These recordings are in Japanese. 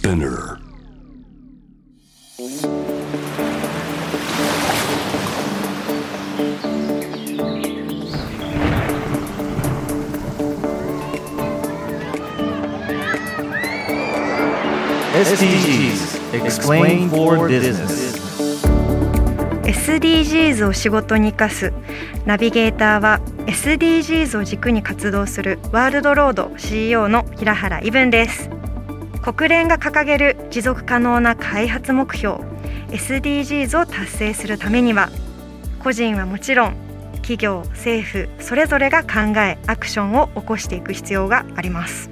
Spinner SDGs Explain for Business SDGs を仕事に生かすナビゲーターは SDGs を軸に活動するワールドロード CEO の平原伊文です国連が掲げる持続可能な開発目標 SDGs を達成するためには個人はもちろん企業政府それぞれが考えアクションを起こしていく必要があります。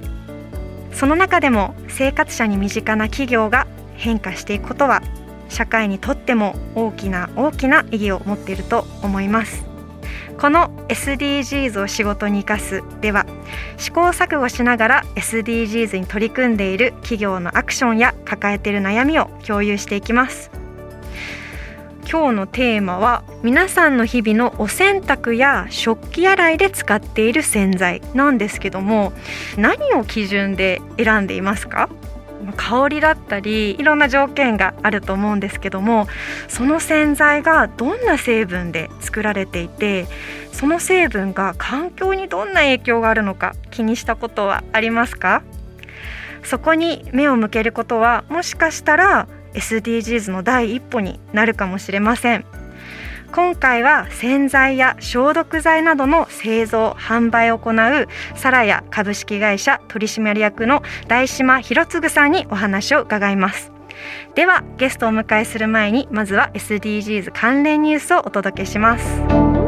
その中でも生活者に身近な企業が変化していくことは社会にとっても大きな大きな意義を持っていると思います。この SDGs を仕事に生かすでは試行錯誤しながら SDGs に取り組んでいる企業のアクションや抱えている悩みを共有していきます。今日のテーマは皆さんの日々のお洗濯や食器洗いで使っている洗剤なんですけども何を基準で選んでいますか？香りだったりいろんな条件があると思うんですけどもその洗剤がどんな成分で作られていてその成分が環境にどんな影響があるのか気にしたことはありますか？そこに目を向けることはもしかしたら SDGs の第一歩になるかもしれません。今回は洗剤や消毒剤などの製造販売を行うサラヤ株式会社取締役の大島博次さんにお話を伺います。ではゲストをお迎えする前にまずは SDGs 関連ニュースをお届けします。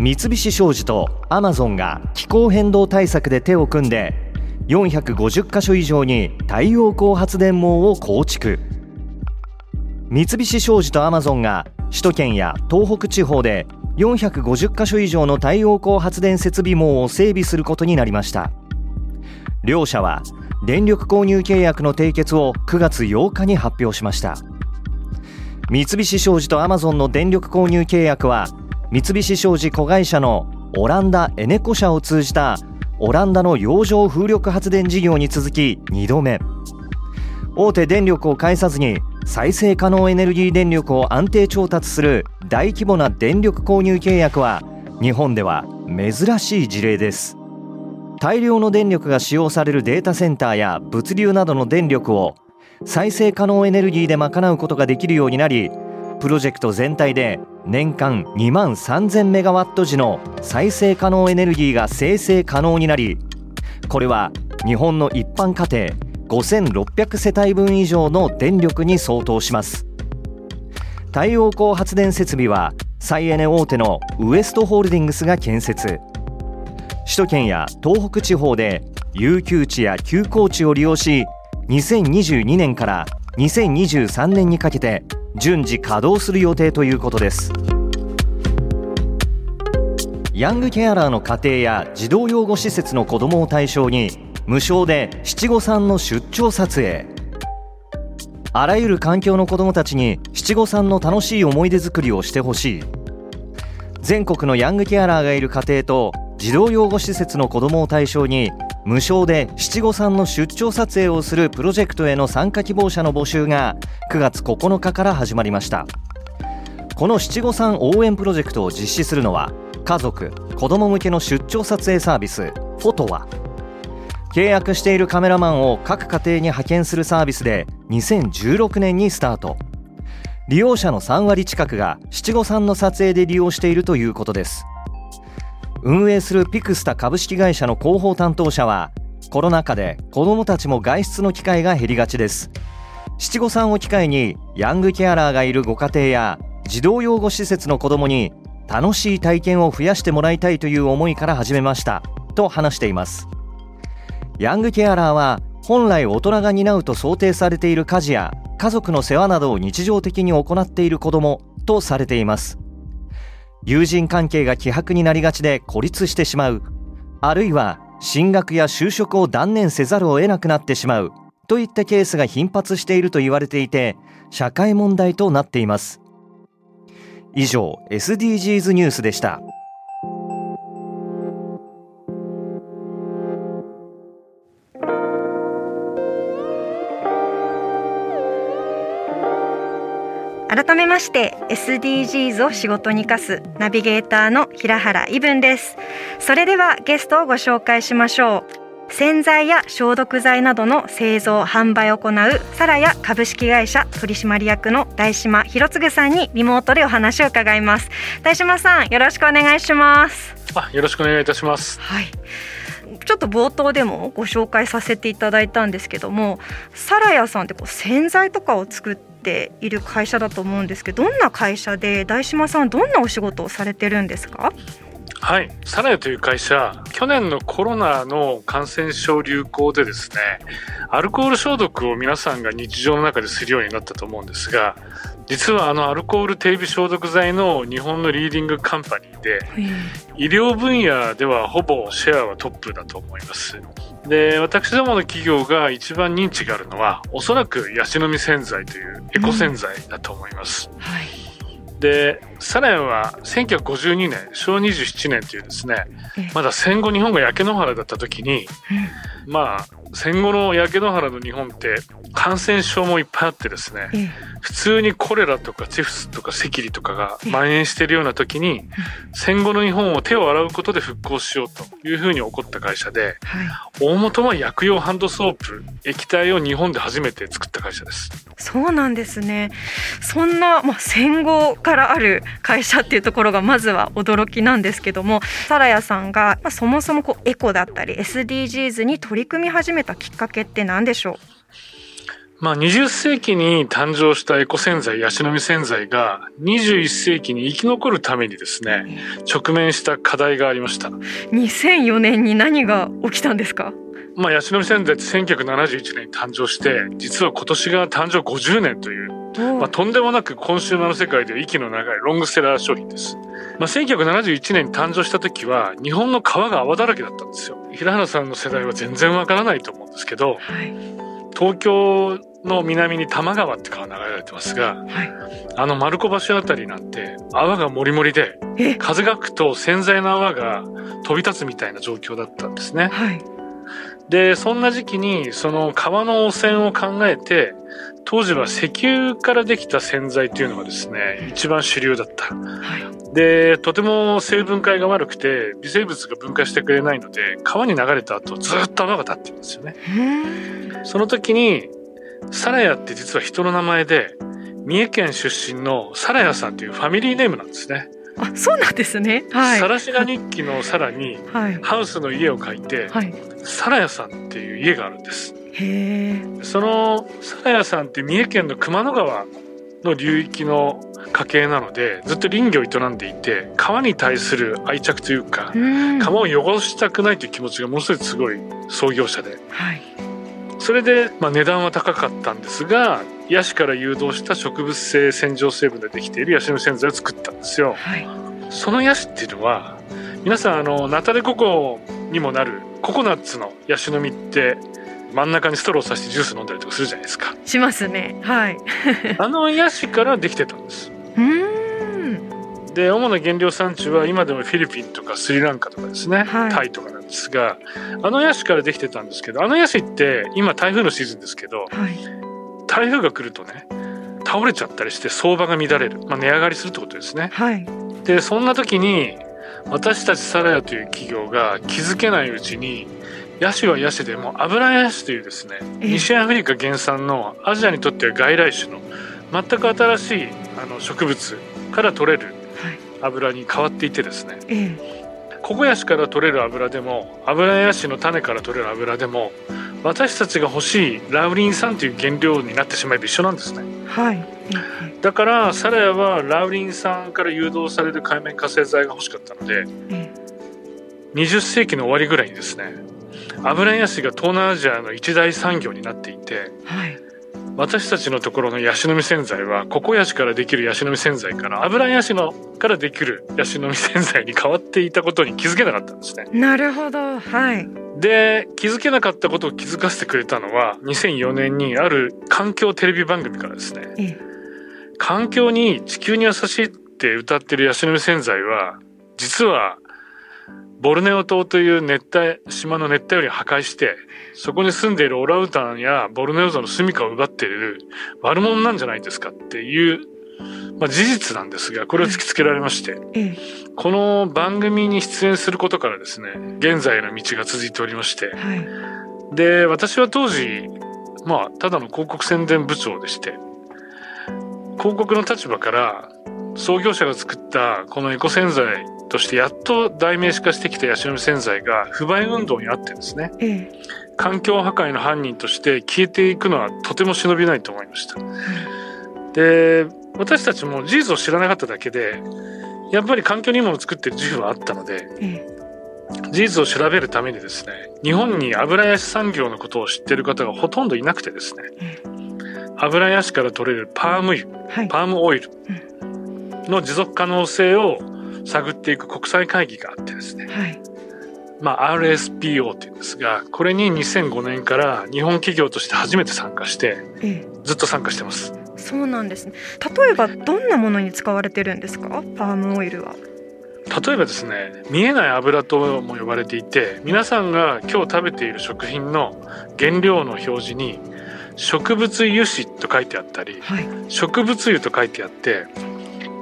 三菱商事とアマゾンが気候変動対策で手を組んで450カ所以上に太陽光発電網を構築。三菱商事とアマゾンが首都圏や東北地方で450カ所以上の太陽光発電設備網を整備することになりました。両社は電力購入契約の締結を9月8日に発表しました。三菱商事とアマゾンの電力購入契約は三菱商事子会社のオランダエネコ社を通じたオランダの洋上風力発電事業に続き2度目。大手電力を介さずに再生可能エネルギー電力を安定調達する大規模な電力購入契約は日本では珍しい事例です。大量の電力が使用されるデータセンターや物流などの電力を再生可能エネルギーで賄うことができるようになりプロジェクト全体で年間2万3000メガワット時の再生可能エネルギーが生成可能になりこれは日本の一般家庭5600世帯分以上の電力に相当します。太陽光発電設備は再エネ大手のウエストホールディングスが建設。首都圏や東北地方で有給地や休耕地を利用し2022年から2023年にかけて順次稼働する予定ということです。ヤングケアラーの家庭や児童養護施設の子どもを対象に無償で七五三の出張撮影。あらゆる環境の子どもたちに七五三の楽しい思い出作りをしてほしい。全国のヤングケアラーがいる家庭と児童養護施設の子どもを対象に無償で七五三の出張撮影をするプロジェクトへの参加希望者の募集が9月9日から始まりました。この七五三応援プロジェクトを実施するのは家族子ども向けの出張撮影サービスフォトワ。契約しているカメラマンを各家庭に派遣するサービスで2016年にスタート。利用者の3割近くが七五三の撮影で利用しているということです。運営するピクスタ株式会社の広報担当者はコロナ禍で子どもたちも外出の機会が減りがちです。七五三を機会にヤングケアラーがいるご家庭や児童養護施設の子どもに楽しい体験を増やしてもらいたいという思いから始めましたと話しています。ヤングケアラーは本来大人が担うと想定されている家事や家族の世話などを日常的に行っている子どもとされています。友人関係が希薄になりがちで孤立してしまう。あるいは進学や就職を断念せざるを得なくなってしまう。といったケースが頻発していると言われていて社会問題となっています。以上 SDGs ニュースでした。改めまして SDGs を仕事に生かすナビゲーターの平原伊文です。それではゲストをご紹介しましょう。洗剤や消毒剤などの製造販売を行うサラヤ株式会社取締役の大島博次さんにリモートでお話を伺います。大島さんよろしくお願いします。あよろしくお願いいたします。はいちょっと冒頭でもご紹介させていただいたんですけどもサラヤさんってこう洗剤とかを作っている会社だと思うんですけどどんな会社で大島さんどんなお仕事をされてるんですか？はい。サラヤという会社去年のコロナの感染症流行でですねアルコール消毒を皆さんが日常の中でするようになったと思うんですが実はあのアルコール手指消毒剤の日本のリーディングカンパニーで医療分野ではほぼシェアはトップだと思います。で私どもの企業が一番認知があるのはおそらくヤシの実洗剤というエコ洗剤だと思います、うんはいでサラヤは1952年昭和27年というですねまだ戦後日本が焼け野原だった時に、まあ戦後の焼け野原の日本って感染症もいっぱいあってですね、普通にコレラとかチフスとか赤痢とかが蔓延しているような時に、戦後の日本を手を洗うことで復興しようというふうに起こった会社で、大元は薬用ハンドソープ液体を日本で初めて作った会社です。そうなんですね。そんな、まあ、戦後からある会社っていうところがまずは驚きなんですけどもサラヤさんが、まあ、そもそもこうエコだったり SDGs に取り組み始めたきっかけって何でしょう？まあ、20世紀に誕生したエコ洗剤、ヤシの実洗剤が21世紀に生き残るためにですね、直面した課題がありました。2004年に何が起きたんですか？まあ、ヤシの実洗剤って1971年に誕生して、実は今年が誕生50年という、まあ、とんでもなくコンシューマーの世界では息の長いロングセラー商品です。まあ、1971年に誕生した時は日本の川が泡だらけだったんですよ。平原さんの世代は全然わからないと思うんですけど、はい、東京の南に多摩川って川流れられてますが、はい、あの丸子橋あたりなんて泡がもりもりで風が吹くと洗剤の泡が飛び立つみたいな状況だったんですね。はい、でそんな時期にその川の汚染を考えて当時は石油からできた洗剤っていうのがですね一番主流だった。はいで、とても成分解が悪くて、微生物が分解してくれないので、川に流れた後、ずっと泡が立ってるんですよね。その時に、サラヤって実は人の名前で、三重県出身のサラヤさんというファミリーネームなんですね。あ、そうなんですね。はい。サラシナ日記のさらに、ハウスの家を書いて、はい、サラヤさんっていう家があるんです。へそのサラヤさんって三重県の熊野川の流域の家系なのでずっと林業を営んでいて川に対する愛着というか川を汚したくないという気持ちがものすごいすごい創業者で、はい、それで、まあ、値段は高かったんですがヤシから誘導した植物性洗浄成分でできているヤシの洗剤を作ったんですよ。はい、そのヤシっていうのは皆さんあのナタデココにもなるココナッツのヤシの実って真ん中にストローさしてジュース飲んだりとかするじゃないですか。しますね。はい。あのヤシからできてたんです。で主な原料産地は今でもフィリピンとかスリランカとかですね、はい、タイとかなんですがあのヤシからできてたんですけどあのヤシって今台風のシーズンですけど、はい、台風が来るとね倒れちゃったりして相場が乱れる、まあ、値上がりするってことですね。はい、でそんな時に私たちサラヤという企業が気づけないうちにヤシはヤシでも油ヤシというですね西アフリカ原産のアジアにとっては外来種の全く新しいあの植物から取れる油に変わっていてですね、ココヤシから取れる油でも油ヤシの種から取れる油でも私たちが欲しいラウリン酸という原料になってしまえば一緒なんですね。はい、だからサラヤはラウリン酸から誘導される海面活性剤が欲しかったので、20世紀の終わりぐらいにですね油ヤシが東南アジアの一大産業になっていて、はい、私たちのところのヤシの実洗剤はココヤシからできるヤシの実洗剤から油ヤシのからできるヤシの実洗剤に変わっていたことに気づけなかったんですね。なるほど。はいで気づけなかったことを気づかせてくれたのは2004年にある環境テレビ番組からですね、ええ、環境に地球に優しいって歌ってるヤシの実洗剤は実はボルネオ島という熱帯島の熱帯雨林を破壊してそこに住んでいるオラウータンやボルネオゾの住処を奪っている悪者なんじゃないですかっていう、まあ、事実なんですがこれを突きつけられまして、この番組に出演することからですね現在の道が続いておりまして、で私は当時まあただの広告宣伝部長でして広告の立場から創業者が作ったこのエコ洗剤としてやっと代名詞化してきたヤシの実洗剤が不買運動にあってですね、ええ、環境破壊の犯人として消えていくのはとても忍びないと思いました。で私たちも事実を知らなかっただけでやっぱり環境にいいものを作ってる自負はあったので、ええ、事実を調べるためにですね日本に油ヤシ産業のことを知ってる方がほとんどいなくてですね、え、油ヤシから取れるパーム油、はい、パームオイルの持続可能性を探っていく国際会議があってですね、はい、まあ、RSPO っていうんですがこれに2005年から日本企業として初めて参加して、ずっと参加してます。そうなんですね。例えばどんなものに使われてるんですか？パームオイルは。例えばですね見えない油とも呼ばれていて皆さんが今日食べている食品の原料の表示に植物油脂と書いてあったり、はい、植物油と書いてあって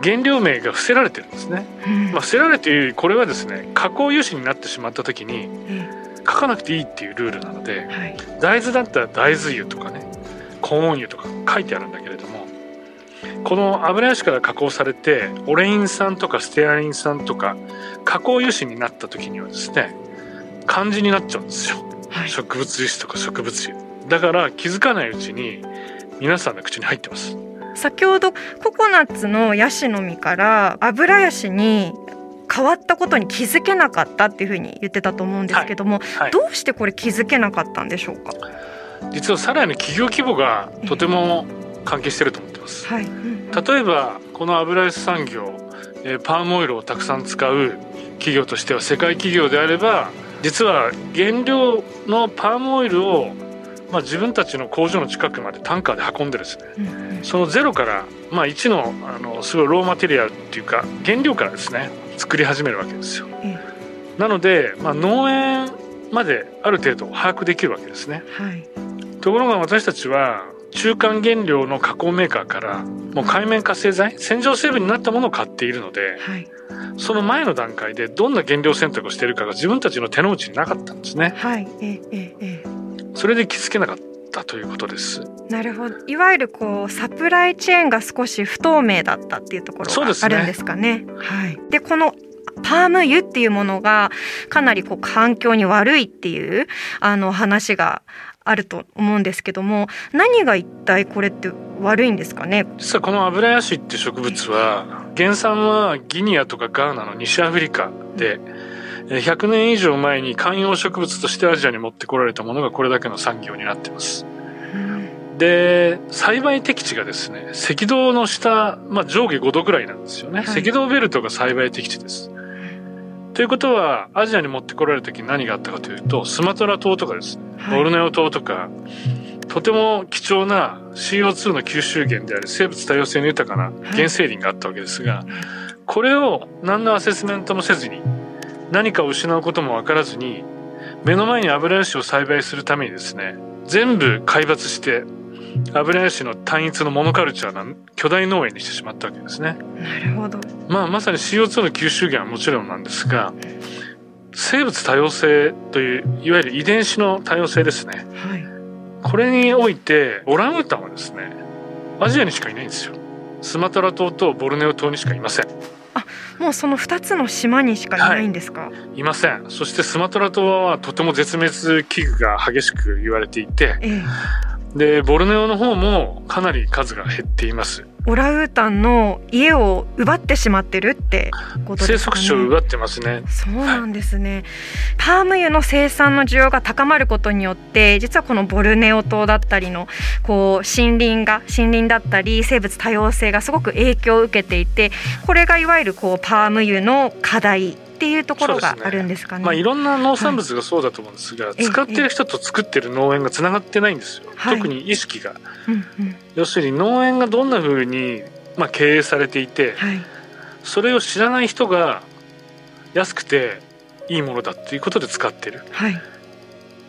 原料名が伏せられてるんですね、うん、まあ、伏せられているこれはですね加工油脂になってしまった時に書かなくていいっていうルールなので、はい、大豆だったら大豆油とかねコーン油とか書いてあるんだけれどもこの油脂から加工されてオレイン酸とかステアリン酸とか加工油脂になった時にはですね漢字になっちゃうんですよ、はい、植物油脂とか植物油。だから気づかないうちに皆さんの口に入ってます。先ほどココナッツのヤシの実から油ヤシに変わったことに気づけなかったっていうふうに言ってたと思うんですけども、はい。はい、どうしてこれ気づけなかったんでしょうか？実はさらに企業規模がとても関係してると思ってます、はい。うん、例えばこの油ヤシ産業パームオイルをたくさん使う企業としては世界企業であれば実は原料のパームオイルをまあ、自分たちの工場の近くまでタンカーで運んでですね、うん、そのゼロから、まあ、1のあのすごいローマテリアルっていうか原料からですね作り始めるわけですよ。うん、なので、まあ、農園まである程度把握できるわけですね。はい、ところが私たちは中間原料の加工メーカーからもう海面活性剤洗浄成分になったものを買っているので、はい、その前の段階でどんな原料選択をしているかが自分たちの手の内になかったんですね。はい、ええええそれで気づけなかったということです。なるほど。いわゆるこうサプライチェーンが少し不透明だったっていうところがあるんですかね。ねはい。でこのパーム油っていうものがかなりこう環境に悪いっていうあの話があると思うんですけども何が一体これって悪いんですかね？実はこのアブラヤシって植物は原産はギニアとかガーナの西アフリカで、うん。100年以上前に観葉植物としてアジアに持ってこられたものがこれだけの産業になってます。で栽培適地がですね赤道の下、まあ、上下5度ぐらいなんですよね、はい、赤道ベルトが栽培適地です。ということはアジアに持ってこられた時に何があったかというとスマトラ島とかです。ね、ボルネオ島とかとても貴重な CO2 の吸収源である生物多様性の豊かな原生林があったわけですが、これを何のアセスメントもせずに何かを失うことも分からずに目の前に油ヤシを栽培するためにですね全部海抜して油ヤシの単一のモノカルチャーな巨大農園にしてしまったわけですね。なるほど。まあまさに CO2 の吸収源はもちろんなんですが生物多様性といういわゆる遺伝子の多様性ですね。はい、これにおいてオランウータンはですねアジアにしかいないんですよ。スマトラ島とボルネオ島にしかいません。あもうその2つの島にしかいないんですか、はい、いませんそしてスマトラ島はとても絶滅危惧が激しく言われていて、ええ、でボルネオの方もかなり数が減っていますオラウータンの家を奪ってしまってるってことですかね。生息地を奪ってますね。そうなんですね。はい、パーム油の生産の需要が高まることによって、実はこのボルネオ島だったりのこう森林が森林だったり生物多様性がすごく影響を受けていて、これがいわゆるこうパーム油の課題っていうところがあるんですかね。ねまあいろんな農産物がそうだと思うんですが、はい、使ってる人と作ってる農園がつながってないんですよ。特に意識が、うんうん、要するに農園がどんなふうにまあ経営されていて、はい、それを知らない人が安くていいものだっていうことで使ってる、はい、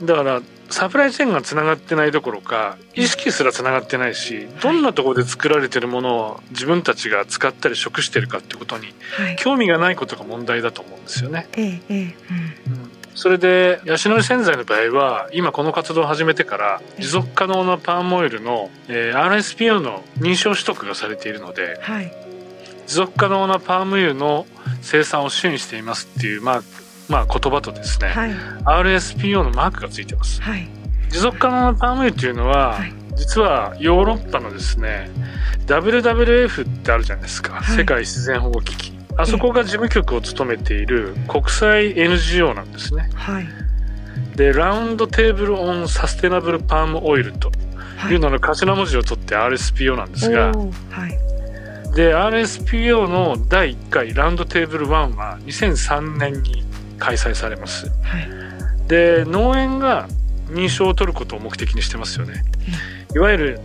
だからサプライチェーンがつながってないどころか意識すらつながってないしどんなところで作られてるものを自分たちが使ったり食してるかってことに興味がないことが問題だと思うんですよね。それでヤシのり洗剤の場合は今この活動を始めてから持続可能なパームオイルの、えー、RSPO の認証取得がされているので、はい、持続可能なパーム油の生産を支援していますっていう、まあ、まあ言葉とですね、はい、RSPO のマークがついてます。はい、持続可能なパーム油っていうのは、はい、実はヨーロッパのですね WWF ってあるじゃないですか、世界自然保護機器。あそこが事務局を務めている国際 NGO なんですね。はい、でラウンドテーブル・オン・サステナブル・パーム・オイルというのの頭文字を取って RSPO なんですが、はい。で RSPO の第1回ラウンドテーブル1は2003年に開催されます、はい、で農園が認証を取ることを目的にしてますよね、うん、いわゆる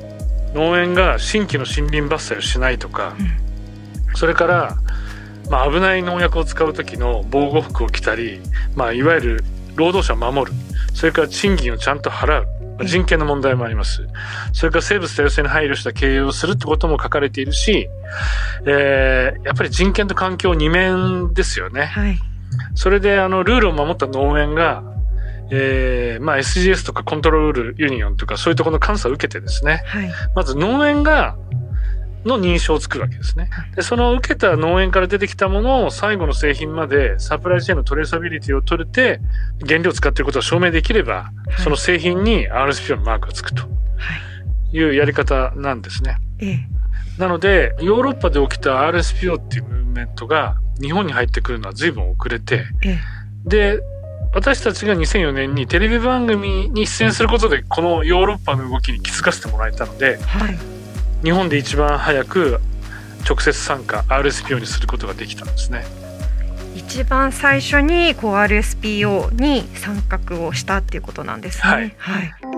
農園が新規の森林伐採をしないとか、うん、それから、まあ、危ない農薬を使う時の防護服を着たり、まあ、いわゆる労働者を守る。それから賃金をちゃんと払う。人権の問題もあります。それから生物多様性に配慮した経営をするってことも書かれているし、えー、やっぱり人権と環境二面ですよね。はい、それで、あの、ルールを守った農園が、えー、まあ SGS とかコントロールユニオンとかそういうところの監査を受けてですね、はい、まず農園がの認証を作るわけですね。で、その受けた農園から出てきたものを最後の製品までサプライチェーンのトレーサビリティを取れて、原料を使っていることが証明できれば、はい、その製品に RSPO のマークがつくとい。うやり方なんですね。ええ、なので、ヨーロッパで起きた RSPO っていうムーブメントが日本に入ってくるのは随分遅れて、え、で、私たちが2004年にテレビ番組に出演することでこのヨーロッパの動きに気づかせてもらえたので、はい日本で一番早く直接参加 RSPO にすることができたんですね。一番最初にこう RSPO に参画をしたっていうことなんですね。はい、はい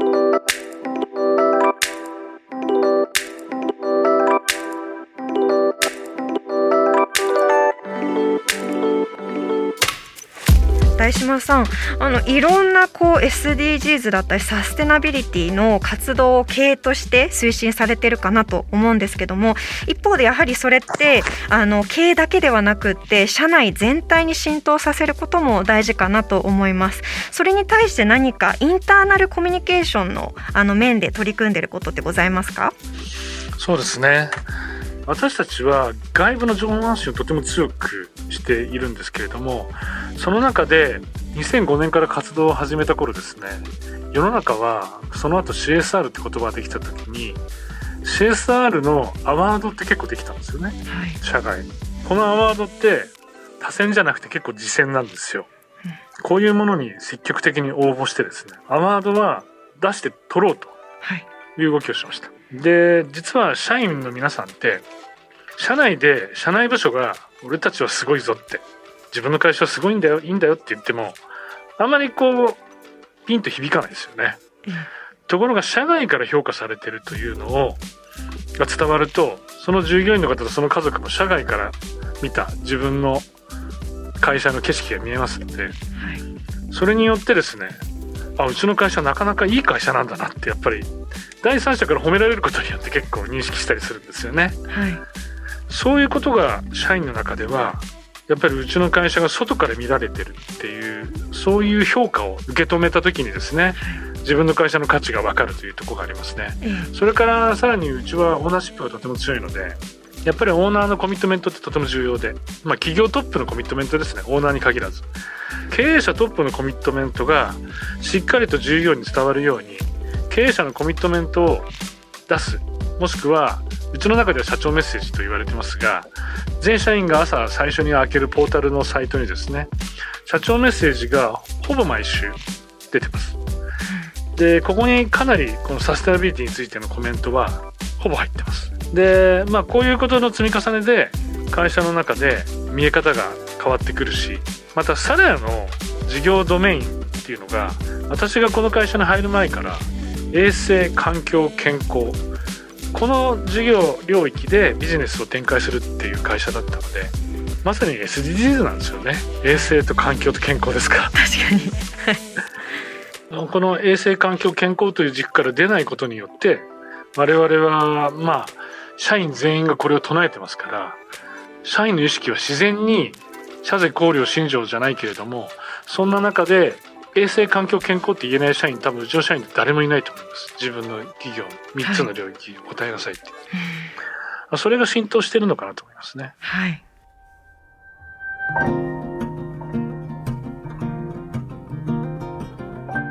大島さんあのいろんなこう SDGs だったりサステナビリティの活動を経営として推進されてるかなと思うんですけども一方でやはりそれってあの経営だけではなくって社内全体に浸透させることも大事かなと思います。それに対して何かインターナルコミュニケーションのあの面で取り組んでることってございますか？そうですね。私たちは外部の情報発信をとても強くしているんですけれどもその中で2005年から活動を始めた頃ですね世の中はその後 CSR って言葉ができた時に CSR のアワードって結構できたんですよね、はい、社外このアワードって多選じゃなくて結構次戦なんですよ、うん、こういうものに積極的に応募してですねアワードは出して取ろうとい。う動きをしました、はい、で実は社員の皆さんって社内で社内部署が俺たちはすごいぞって自分の会社はすごいんだよいいんだよって言ってもあんまりこうピンと響かないですよね。うん、ところが社外から評価されてるというのをが伝わるとその従業員の方とその家族も社外から見た自分の会社の景色が見えますので、はい、それによってですねあうちの会社なかなかいい会社なんだなってやっぱり第三者から褒められることによって結構認識したりするんですよね。はいそういうことが社員の中ではやっぱりうちの会社が外から見られてるっていうそういう評価を受け止めた時にですね自分の会社の価値が分かるというところがありますね。それからさらにうちはオーナーシップがとても強いのでやっぱりオーナーのコミットメントってとても重要で、まあ、企業トップのコミットメントですね。オーナーに限らず。経営者トップのコミットメントがしっかりと従業員に伝わるように経営者のコミットメントを出す。もしくはうちの中では社長メッセージと言われてますが全社員が朝最初に開けるポータルのサイトにですね社長メッセージがほぼ毎週出てます。でここにかなりこのサステナビリティについてのコメントはほぼ入ってます。でまあこういうことの積み重ねで会社の中で見え方が変わってくるしまたサラヤの事業ドメインっていうのが私がこの会社に入る前から衛生環境健康この事業領域でビジネスを展開するっていう会社だったのでまさに SDGs なんですよね。衛生と環境と健康ですか。確かに。この衛生環境健康という軸から出ないことによって我々はまあ社員全員がこれを唱えてますから社員の意識は自然に社税考慮信条じゃないけれどもそんな中で衛生環境健康って言えない社員多分うちの社員って誰もいないと思います自分の企業3つの領域答えなさいって、はい、それが浸透してるのかなと思いますね。はい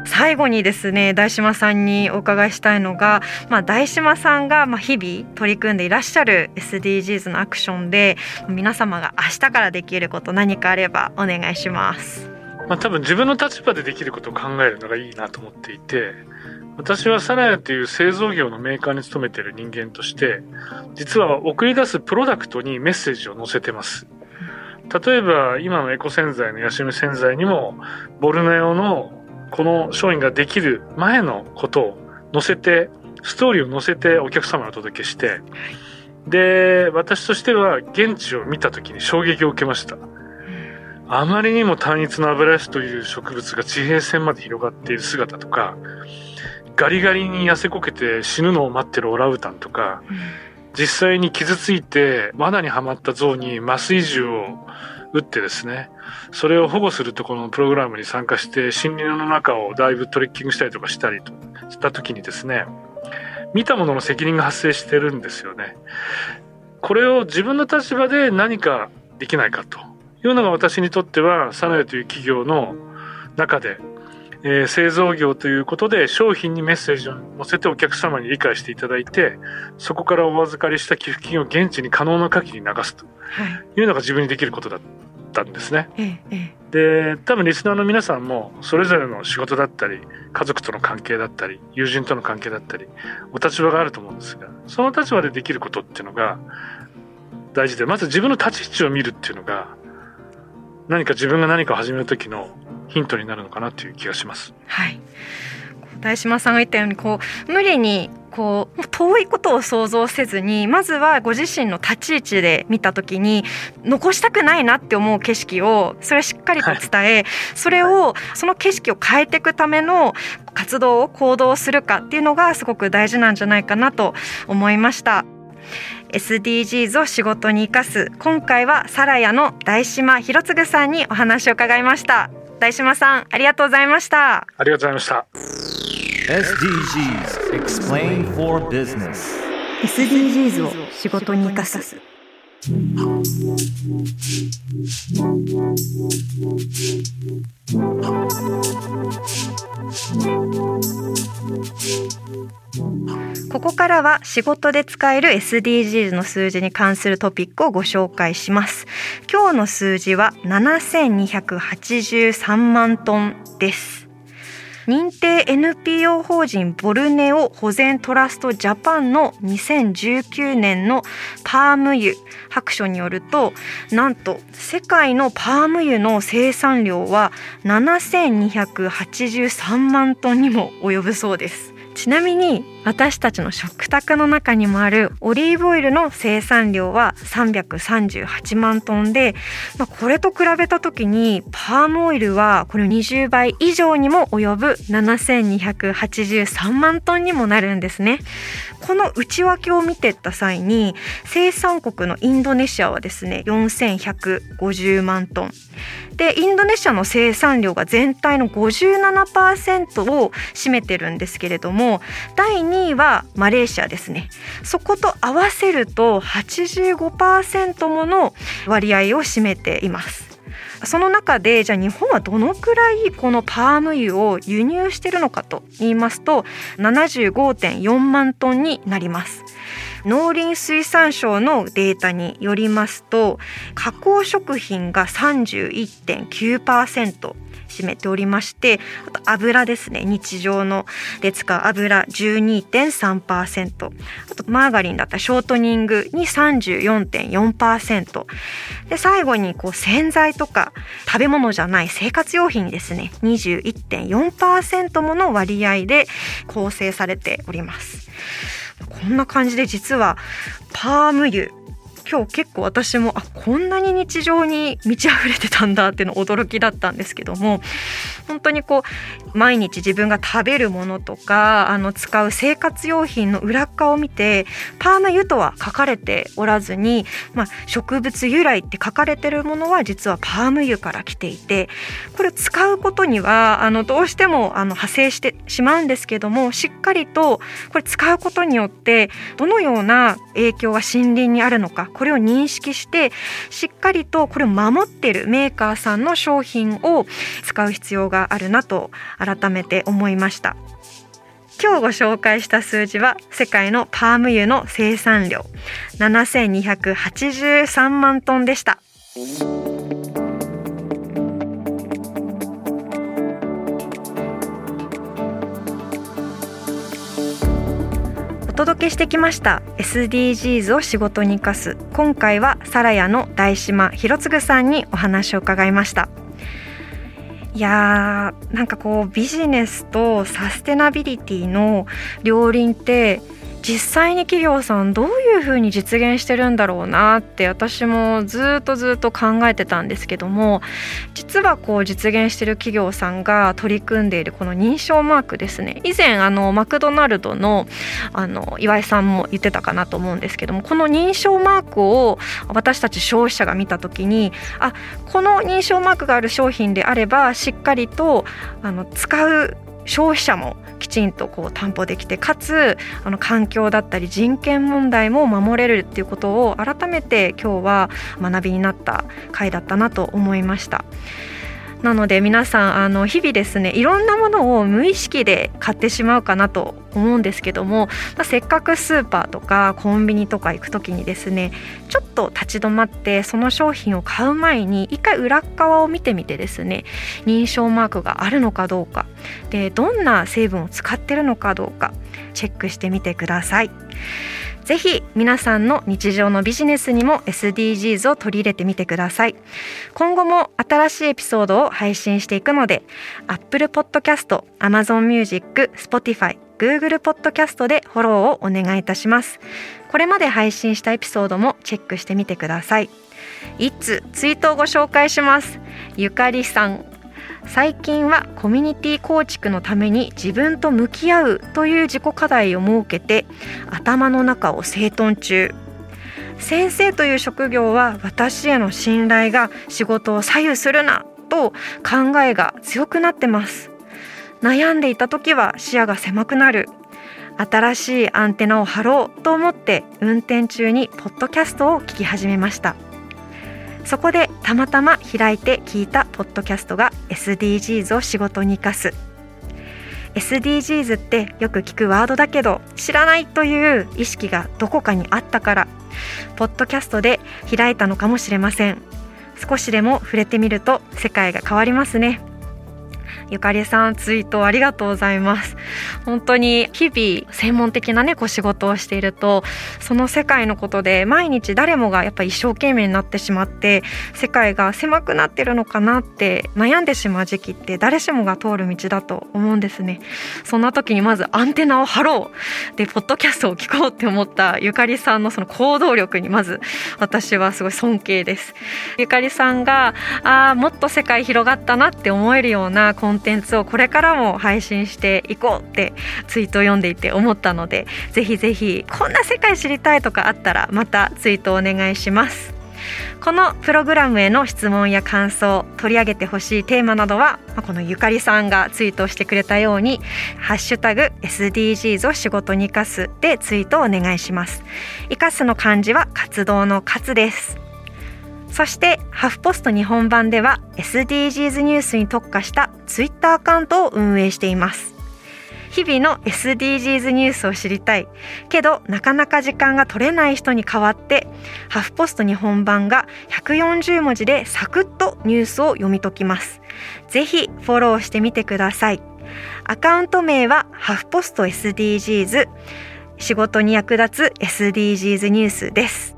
最後にですね大島さんにお伺いしたいのが、まあ、大島さんがまあ日々取り組んでいらっしゃる SDGs のアクションで皆様が明日からできること何かあればお願いします。まあ、多分自分の立場でできることを考えるのがいいなと思っていて私はサラヤという製造業のメーカーに勤めている人間として実は送り出すプロダクトにメッセージを載せてます。例えば今のエコ洗剤のヤシム洗剤にもボルネオのこの商品ができる前のことを載せてストーリーを載せてお客様にお届けしてで私としては現地を見た時に衝撃を受けました。あまりにも単一のアブラシという植物が地平線まで広がっている姿とかガリガリに痩せこけて死ぬのを待ってるオラウタンとか、実際に傷ついて罠にはまった象に麻酔銃を撃ってですねそれを保護するところのプログラムに参加して森林の中をだいぶトレッキングしたりとかしたりとした時にですね見たものの責任が発生してるんですよね。これを自分の立場で何かできないかというのが私にとってはサナエという企業の中で、えー、製造業ということで商品にメッセージを載せてお客様に理解していただいてそこからお預かりした寄付金を現地に可能な限り流すというのが自分にできることだったんですね。で多分リスナーの皆さんもそれぞれの仕事だったり家族との関係だったり友人との関係だったりお立場があると思うんですがその立場でできることっていうのが大事でまず自分の立ち位置を見るっていうのが何か自分が何かを始める時のヒントになるのかなという気がします。はい大島さんが言ったようにこう無理にこう遠いことを想像せずにまずはご自身の立ち位置で見た時に残したくないなって思う景色をそれをしっかりと伝え、はい、それをその景色を変えていくための活動を行動するかっていうのがすごく大事なんじゃないかなと思いました。SDGs を仕事に生かす。今回はサラヤの大島博次さんにお話を伺いました。大島さんありがとうございました。ありがとうございました。SDGs Explain for Business SDGs を仕事に生かすここからは仕事で使える SDGs の数字に関するトピックをご紹介します。今日の数字は7283万トンです。認定 NPO 法人ボルネオ保全トラストジャパンの2019年のパーム油白書によるとなんと世界のパーム油の生産量は7283万トンにも及ぶそうです。ちなみに私たちの食卓の中にもあるオリーブオイルの生産量は338万トンで、まあ、これと比べた時にパームオイルはこれ20倍以上にも及ぶ7283万トンにもなるんですね。この内訳を見てった際に生産国のインドネシアはですね4150万トン。でインドネシアの生産量が全体の57%を占めてるんですけれども第2位はマレーシアですね。そこと合わせると85%もの割合を占めています。その中でじゃあ日本はどのくらいこのパーム油を輸入しているのかと言いますと75.4万トンになります。農林水産省のデータによりますと加工食品が31.9%占めておりましてあと油ですね日常ので使う油12.3%あとマーガリンだったらショートニングに34.4%で最後にこう洗剤とか食べ物じゃない生活用品ですね。21.4%もの割合で構成されております。こんな感じで実はパーム油今日結構私もあこんなに日常に満ち溢れてたんだっていうの驚きだったんですけども本当にこう毎日自分が食べるものとかあの使う生活用品の裏側を見てパーマ油とは書かれておらずに、まあ、植物由来って書かれてるものは実はパーム油から来ていてこれ使うことにはあのどうしてもあの派生してしまうんですけどもしっかりとこれ使うことによってどのような影響が森林にあるのかこれを認識してしっかりとこれを守ってるメーカーさんの商品を使う必要があるなと改めて思いました。今日ご紹介した数字は世界のパーム油の生産量7283万トンでした。届けしてきました SDGs を仕事に生かす。今回はサラヤの大島博次さんにお話を伺いました。いやーなんかこうビジネスとサステナビリティの両輪って実際に企業さんどういうふうに実現してるんだろうなって私もずっとずっと考えてたんですけども実はこう実現してる企業さんが取り組んでいるこの認証マークですね。以前あのマクドナルドのあの岩井さんも言ってたかなと思うんですけどもこの認証マークを私たち消費者が見た時にあこの認証マークがある商品であればしっかりとあの使う消費者もきちんとこう担保できてかつあの環境だったり人権問題も守れるっていうことを改めて今日は学びになった回だったなと思いました。なので皆さんあの日々ですねいろんなものを無意識で買ってしまうかなと思うんですけども、まあ、せっかくスーパーとかコンビニとか行く時にですねちょっと立ち止まってその商品を買う前に一回裏側を見てみてですね認証マークがあるのかどうかでどんな成分を使ってるのかどうかチェックしてみてください。ぜひ皆さんの日常のビジネスにも SDGs を取り入れてみてください今後も新しいエピソードを配信していくので Apple Podcast、Amazon Music、Spotify、Google Podcast でフォローをお願いいたします。これまで配信したエピソードもチェックしてみてください。いつツイートをご紹介します。ゆかりさん。最近はコミュニティ構築のために自分と向き合うという自己課題を設けて頭の中を整頓中。先生という職業は私への信頼が仕事を左右するなと考えが強くなってます。悩んでいた時は視野が狭くなる。新しいアンテナを張ろうと思って運転中にポッドキャストを聞き始めました。そこでたまたま開いて聞いたポッドキャストが SDGs を仕事に生かす SDGs ってよく聞くワードだけど知らないという意識がどこかにあったからポッドキャストで開いたのかもしれません。少しでも触れてみると世界が変わりますね。ゆかりさんツイートありがとうございます。本当に日々専門的なねこう仕事をしているとその世界のことで毎日誰もがやっぱ一生懸命になってしまって世界が狭くなってるのかなって悩んでしまう時期って誰しもが通る道だと思うんですね。そんな時にまずアンテナを張ろう。でポッドキャストを聞こうって思ったゆかりさんのその行動力にまず私はすごい尊敬です。ゆかりさんがああもっと世界広がったなって思えるようなコンテンツをこれからも配信していこうってツイートを読んでいて思ったのでぜひぜひこんな世界知りたいとかあったらまたツイートお願いします。このプログラムへの質問や感想取り上げてほしいテーマなどはこのゆかりさんがツイートしてくれたように「ハッシュタグ #SDGs を仕事に生かす」でツイートをお願いします。生かすの漢字は活動の活です。そしてハフポスト日本版では SDGs ニュースに特化したツイッターアカウントを運営しています。日々の SDGs ニュースを知りたい。けどなかなか時間が取れない人に代わってハフポスト日本版が140文字でサクッとニュースを読み解きます。ぜひフォローしてみてください。アカウント名はハフポスト SDGs 仕事に役立つ SDGs ニュースです。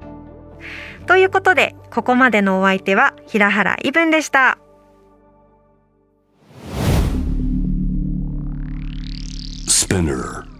ということでここまでのお相手は平原イブンでした。Spinner